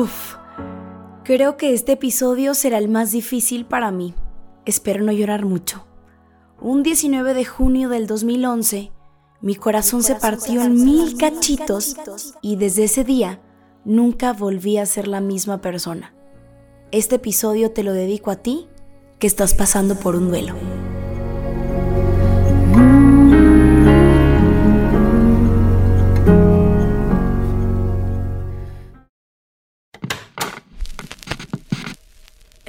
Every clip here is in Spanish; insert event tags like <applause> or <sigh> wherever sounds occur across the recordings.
Uf, creo que este episodio será el más difícil para mí. Espero no llorar mucho. Un 19 de junio del 2011, mi corazón, se partió en mil cachitos y desde ese día nunca volví a ser la misma persona. Este episodio te lo dedico a ti que estás pasando por un duelo.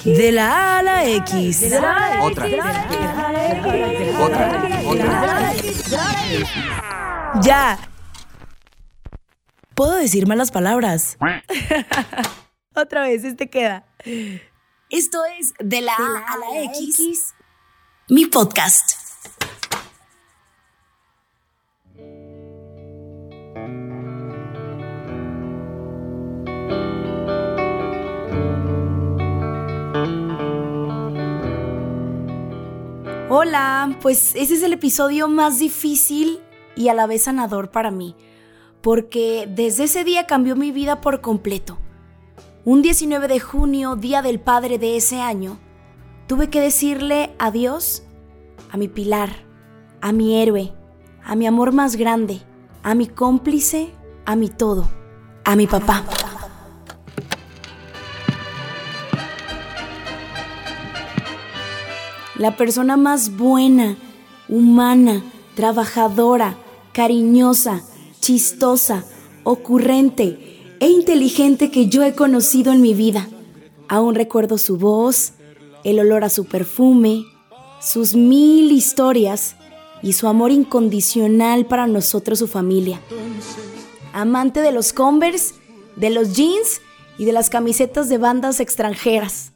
X. De la A a la X. De la A a la Otra. X. Otra. Otra. Ya. Puedo decir malas palabras. <laughs> Otra vez, este queda. Esto es De la A a la X, mi podcast. Hola, pues ese es el episodio más difícil y a la vez sanador para mí, porque desde ese día cambió mi vida por completo. Un 19 de junio, día del padre de ese año, tuve que decirle adiós a mi pilar, a mi héroe, a mi amor más grande, a mi cómplice, a mi todo, a mi papá. La persona más buena, humana, trabajadora, cariñosa, chistosa, ocurrente e inteligente que yo he conocido en mi vida. Aún recuerdo su voz, el olor a su perfume, sus mil historias y su amor incondicional para nosotros, su familia. Amante de los Converse, de los jeans y de las camisetas de bandas extranjeras.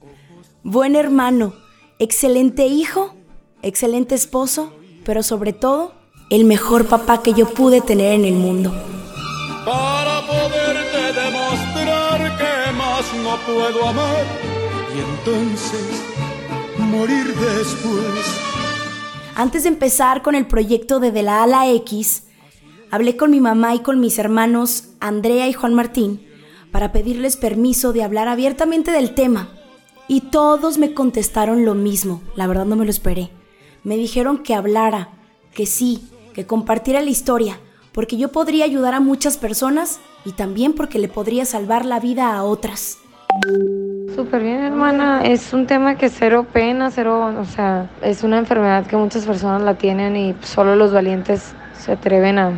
Buen hermano, excelente hijo, excelente esposo, pero sobre todo, el mejor papá que yo pude tener en el mundo. para poderte demostrar que más no puedo amar y entonces morir después. Antes de empezar con el proyecto de De la A la X, hablé con mi mamá y con mis hermanos Andrea y Juan Martín para pedirles permiso de hablar abiertamente del tema. Y todos me contestaron lo mismo, la verdad no me lo esperé. Me dijeron que hablara, que sí, que compartiera la historia, porque yo podría ayudar a muchas personas y también porque le podría salvar la vida a otras. Súper bien, hermana. Es un tema que cero pena, cero, o sea, es una enfermedad que muchas personas la tienen y solo los valientes se atreven a,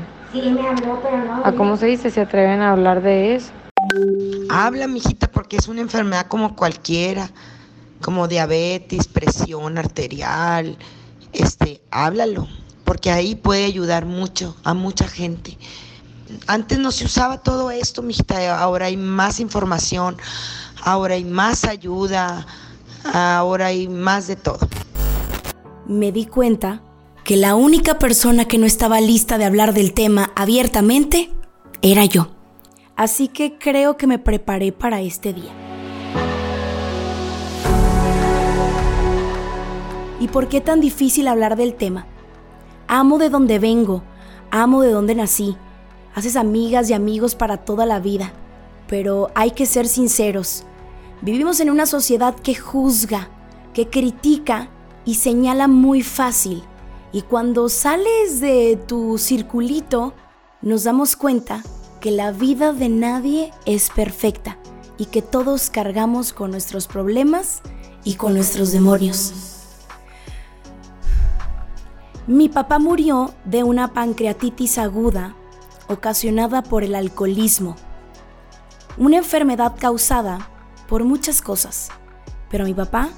a ¿cómo se dice? Se atreven a hablar de eso. Habla, mijita, porque es una enfermedad como cualquiera, como diabetes, presión arterial. Este, háblalo, porque ahí puede ayudar mucho a mucha gente. Antes no se usaba todo esto, mijita, ahora hay más información, ahora hay más ayuda, ahora hay más de todo. Me di cuenta que la única persona que no estaba lista de hablar del tema abiertamente era yo. Así que creo que me preparé para este día. ¿Y por qué tan difícil hablar del tema? Amo de donde vengo, amo de donde nací. Haces amigas y amigos para toda la vida, pero hay que ser sinceros. Vivimos en una sociedad que juzga, que critica y señala muy fácil. Y cuando sales de tu circulito, nos damos cuenta que la vida de nadie es perfecta y que todos cargamos con nuestros problemas y con nuestros demonios. Mi papá murió de una pancreatitis aguda ocasionada por el alcoholismo, una enfermedad causada por muchas cosas, pero mi papá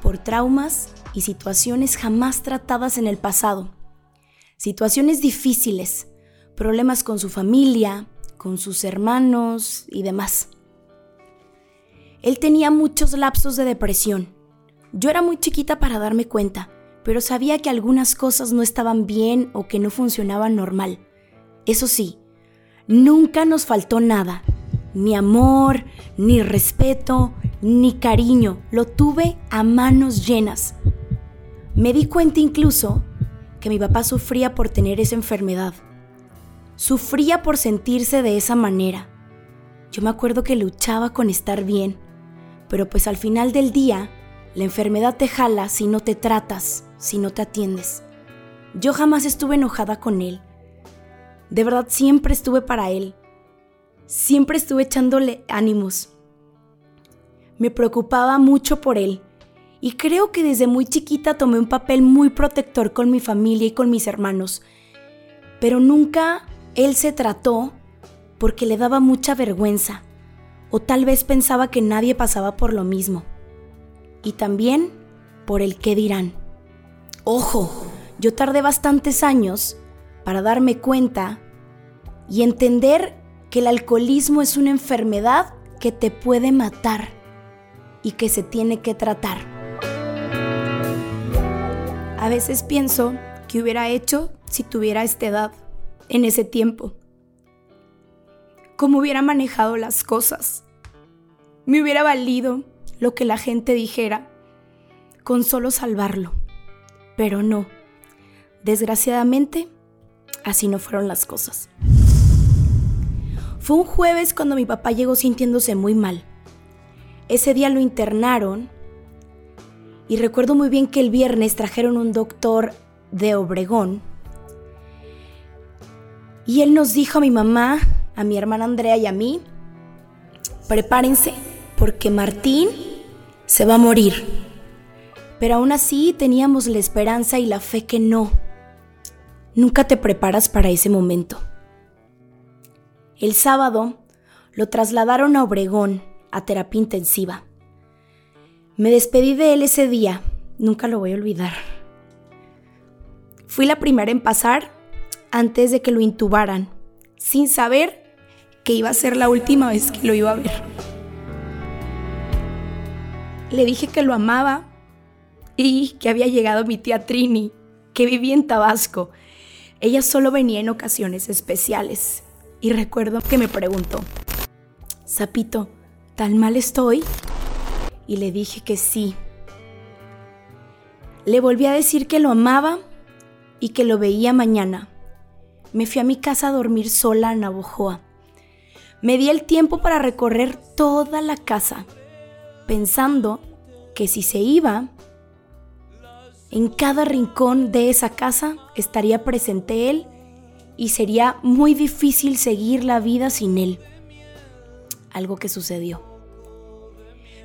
por traumas y situaciones jamás tratadas en el pasado, situaciones difíciles, problemas con su familia, con sus hermanos y demás. Él tenía muchos lapsos de depresión. Yo era muy chiquita para darme cuenta, pero sabía que algunas cosas no estaban bien o que no funcionaban normal. Eso sí, nunca nos faltó nada, ni amor, ni respeto, ni cariño. Lo tuve a manos llenas. Me di cuenta incluso que mi papá sufría por tener esa enfermedad. Sufría por sentirse de esa manera. Yo me acuerdo que luchaba con estar bien, pero pues al final del día, la enfermedad te jala si no te tratas, si no te atiendes. Yo jamás estuve enojada con él. De verdad siempre estuve para él. Siempre estuve echándole ánimos. Me preocupaba mucho por él. Y creo que desde muy chiquita tomé un papel muy protector con mi familia y con mis hermanos. Pero nunca él se trató porque le daba mucha vergüenza. O tal vez pensaba que nadie pasaba por lo mismo. Y también por el qué dirán. Ojo, yo tardé bastantes años para darme cuenta y entender que el alcoholismo es una enfermedad que te puede matar y que se tiene que tratar. A veces pienso que hubiera hecho si tuviera esta edad, en ese tiempo. Cómo hubiera manejado las cosas. Me hubiera valido lo que la gente dijera con solo salvarlo. Pero no. Desgraciadamente, así no fueron las cosas. Fue un jueves cuando mi papá llegó sintiéndose muy mal. Ese día lo internaron y recuerdo muy bien que el viernes trajeron un doctor de Obregón y él nos dijo a mi mamá, a mi hermana Andrea y a mí, prepárense porque Martín se va a morir. Pero aún así teníamos la esperanza y la fe que no. Nunca te preparas para ese momento. El sábado lo trasladaron a Obregón a terapia intensiva. Me despedí de él ese día, nunca lo voy a olvidar. Fui la primera en pasar antes de que lo intubaran, sin saber que iba a ser la última vez que lo iba a ver. Le dije que lo amaba y que había llegado mi tía Trini, que vivía en Tabasco. Ella solo venía en ocasiones especiales. Y recuerdo que me preguntó, Zapito, ¿tan mal estoy? Y le dije que sí. Le volví a decir que lo amaba y que lo veía mañana. Me fui a mi casa a dormir sola en Navojoa. Me di el tiempo para recorrer toda la casa, pensando que si se iba, en cada rincón de esa casa estaría presente él y sería muy difícil seguir la vida sin él. Algo que sucedió.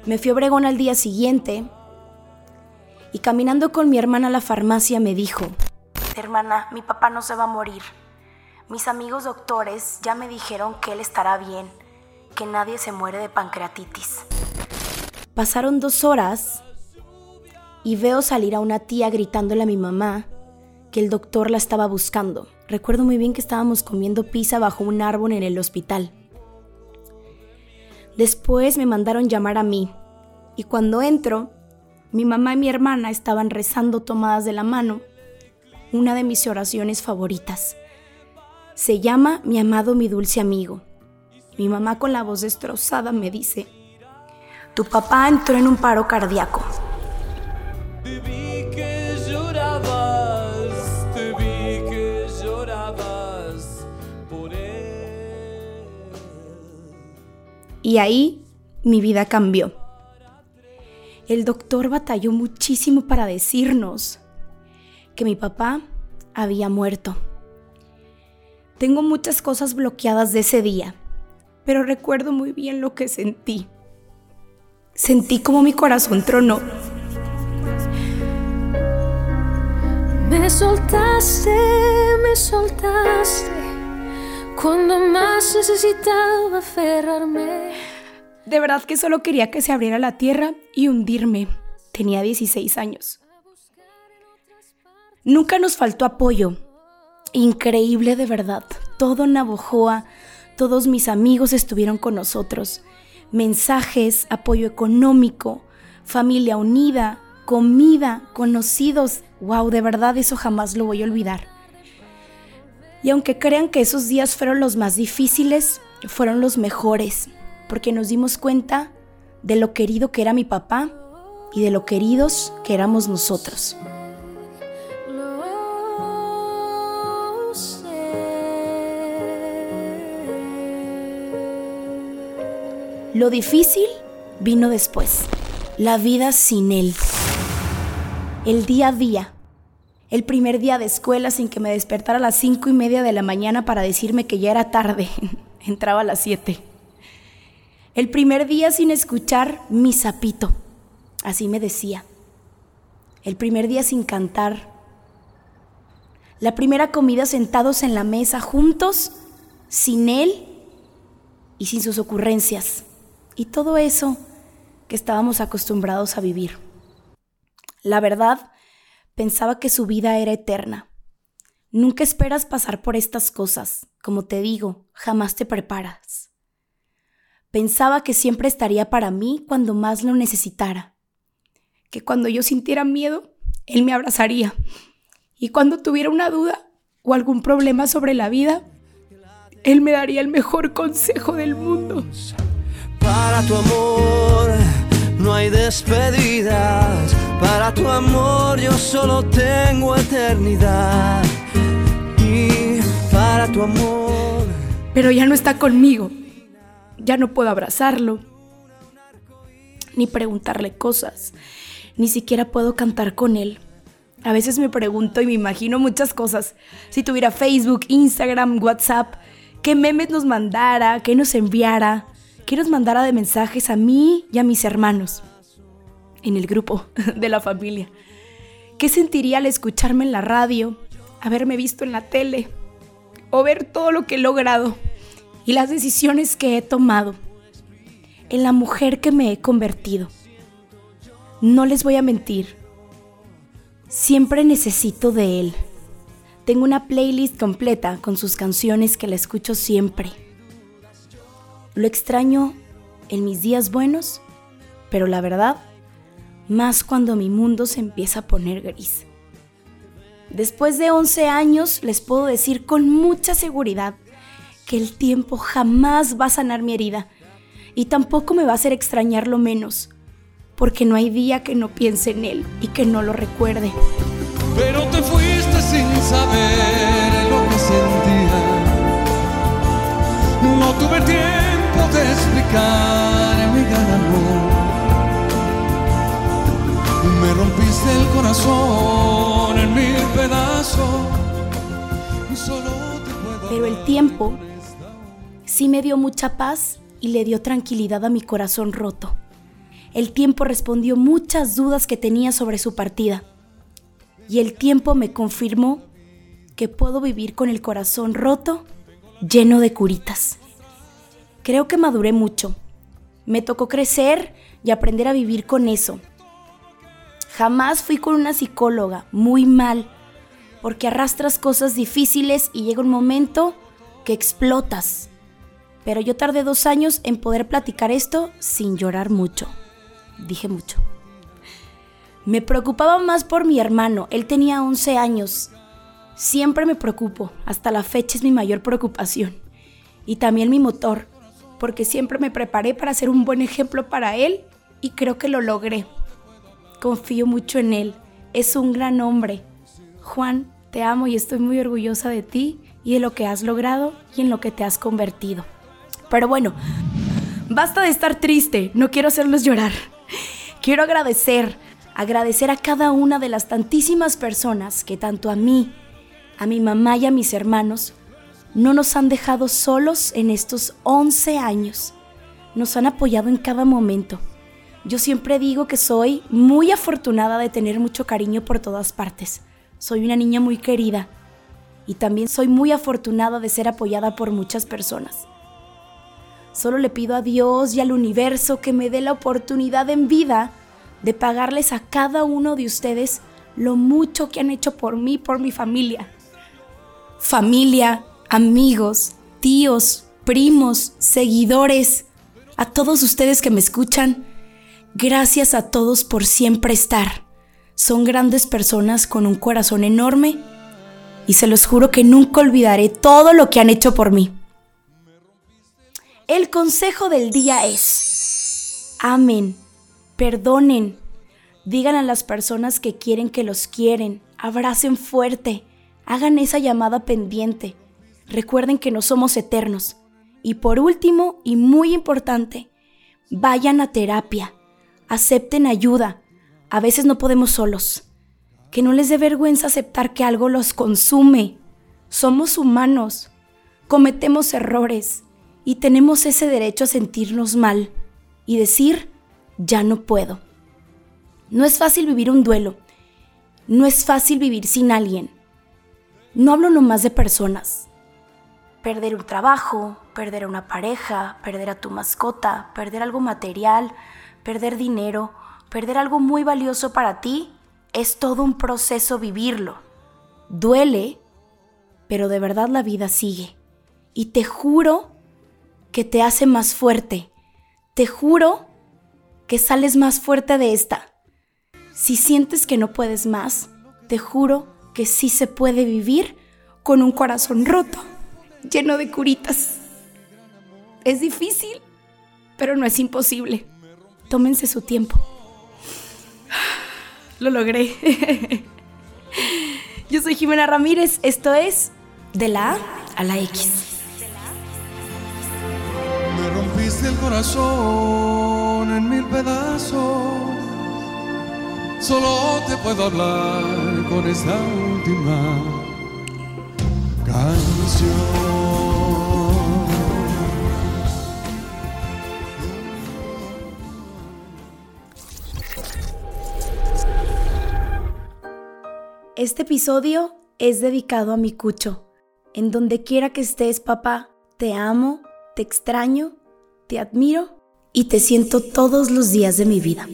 Me fui a Obregón al día siguiente y caminando con mi hermana a la farmacia me dijo, hermana, mi papá no se va a morir. Mis amigos doctores ya me dijeron que él estará bien, que nadie se muere de pancreatitis. Pasaron dos horas y veo salir a una tía gritándole a mi mamá que el doctor la estaba buscando. Recuerdo muy bien que estábamos comiendo pizza bajo un árbol en el hospital. Después me mandaron llamar a mí y cuando entro, mi mamá y mi hermana estaban rezando tomadas de la mano, una de mis oraciones favoritas. Se llama Mi amado, mi dulce amigo. Mi mamá con la voz destrozada me dice, tu papá entró en un paro cardíaco. Y ahí mi vida cambió. El doctor batalló muchísimo para decirnos que mi papá había muerto. Tengo muchas cosas bloqueadas de ese día, pero recuerdo muy bien lo que sentí. Sentí como mi corazón tronó. Me soltaste, me soltaste cuando más necesitaba aferrarme. De verdad que solo quería que se abriera la tierra y hundirme. Tenía 16 años. Nunca nos faltó apoyo. Increíble de verdad. Todo Navojoa, todos mis amigos estuvieron con nosotros. mensajes, apoyo económico, familia unida, comida, conocidos. Wow, de verdad eso jamás lo voy a olvidar. Y aunque crean que esos días fueron los más difíciles, fueron los mejores, porque nos dimos cuenta de lo querido que era mi papá y de lo queridos que éramos nosotros. Lo difícil vino después, la vida sin él, el día a día, el primer día de escuela sin que me despertara a las cinco y media de la mañana para decirme que ya era tarde, <laughs> entraba a las siete. El primer día sin escuchar mi sapito, así me decía. El primer día sin cantar. La primera comida sentados en la mesa juntos, sin él y sin sus ocurrencias. Y todo eso que estábamos acostumbrados a vivir. La verdad, pensaba que su vida era eterna. Nunca esperas pasar por estas cosas. Como te digo, jamás te preparas. Pensaba que siempre estaría para mí cuando más lo necesitara, que cuando yo sintiera miedo, Él me abrazaría, y cuando tuviera una duda o algún problema sobre la vida, Él me daría el mejor consejo del mundo. Para tu amor no hay despedidas, para tu amor yo solo tengo eternidad, y para tu amor... Pero ya no está conmigo ya no puedo abrazarlo, ni preguntarle cosas, ni siquiera puedo cantar con él. A veces me pregunto y me imagino muchas cosas. Si tuviera Facebook, Instagram, WhatsApp, qué memes nos mandara, qué nos enviara, qué nos mandara de mensajes a mí y a mis hermanos en el grupo <laughs> de la familia. ¿Qué sentiría al escucharme en la radio, haberme visto en la tele o ver todo lo que he logrado? y las decisiones que he tomado, en la mujer que me he convertido. No les voy a mentir, siempre necesito de él. Tengo una playlist completa con sus canciones que la escucho siempre. Lo extraño en mis días buenos, pero la verdad, más cuando mi mundo se empieza a poner gris. Después de 11 años les puedo decir con mucha seguridad que el tiempo jamás va a sanar mi herida y tampoco me va a hacer extrañarlo menos, porque no hay día que no piense en él y que no lo recuerde. Pero te fuiste sin saber lo que sentía. No tuve tiempo de explicar mi gran amor. Me rompiste el corazón en mil pedazos. Pero el tiempo sí me dio mucha paz y le dio tranquilidad a mi corazón roto. El tiempo respondió muchas dudas que tenía sobre su partida. Y el tiempo me confirmó que puedo vivir con el corazón roto, lleno de curitas. Creo que maduré mucho. Me tocó crecer y aprender a vivir con eso. Jamás fui con una psicóloga, muy mal, porque arrastras cosas difíciles y llega un momento que explotas pero yo tardé dos años en poder platicar esto sin llorar mucho. Dije mucho. Me preocupaba más por mi hermano, él tenía 11 años. Siempre me preocupo, hasta la fecha es mi mayor preocupación. Y también mi motor, porque siempre me preparé para ser un buen ejemplo para él y creo que lo logré. Confío mucho en él, es un gran hombre. Juan, te amo y estoy muy orgullosa de ti y de lo que has logrado y en lo que te has convertido. Pero bueno, basta de estar triste, no quiero hacerlos llorar. Quiero agradecer, agradecer a cada una de las tantísimas personas que tanto a mí, a mi mamá y a mis hermanos, no nos han dejado solos en estos 11 años. Nos han apoyado en cada momento. Yo siempre digo que soy muy afortunada de tener mucho cariño por todas partes. Soy una niña muy querida y también soy muy afortunada de ser apoyada por muchas personas. Solo le pido a Dios y al universo que me dé la oportunidad en vida de pagarles a cada uno de ustedes lo mucho que han hecho por mí, por mi familia. Familia, amigos, tíos, primos, seguidores, a todos ustedes que me escuchan, gracias a todos por siempre estar. Son grandes personas con un corazón enorme y se los juro que nunca olvidaré todo lo que han hecho por mí. El consejo del día es, amen, perdonen, digan a las personas que quieren que los quieren, abracen fuerte, hagan esa llamada pendiente, recuerden que no somos eternos. Y por último, y muy importante, vayan a terapia, acepten ayuda, a veces no podemos solos. Que no les dé vergüenza aceptar que algo los consume. Somos humanos, cometemos errores y tenemos ese derecho a sentirnos mal y decir, ya no puedo. No es fácil vivir un duelo. No es fácil vivir sin alguien. No hablo nomás de personas. Perder un trabajo, perder a una pareja, perder a tu mascota, perder algo material, perder dinero, perder algo muy valioso para ti, es todo un proceso vivirlo. Duele, pero de verdad la vida sigue. Y te juro que te hace más fuerte. Te juro que sales más fuerte de esta. Si sientes que no puedes más, te juro que sí se puede vivir con un corazón roto, lleno de curitas. Es difícil, pero no es imposible. Tómense su tiempo. <sighs> Lo logré. <laughs> Yo soy Jimena Ramírez, esto es De la A a la X. Me rompiste el corazón en mil pedazos. Solo te puedo hablar con esta última. Este episodio es dedicado a mi cucho. En donde quiera que estés, papá, te amo, te extraño, te admiro y te siento todos los días de mi vida.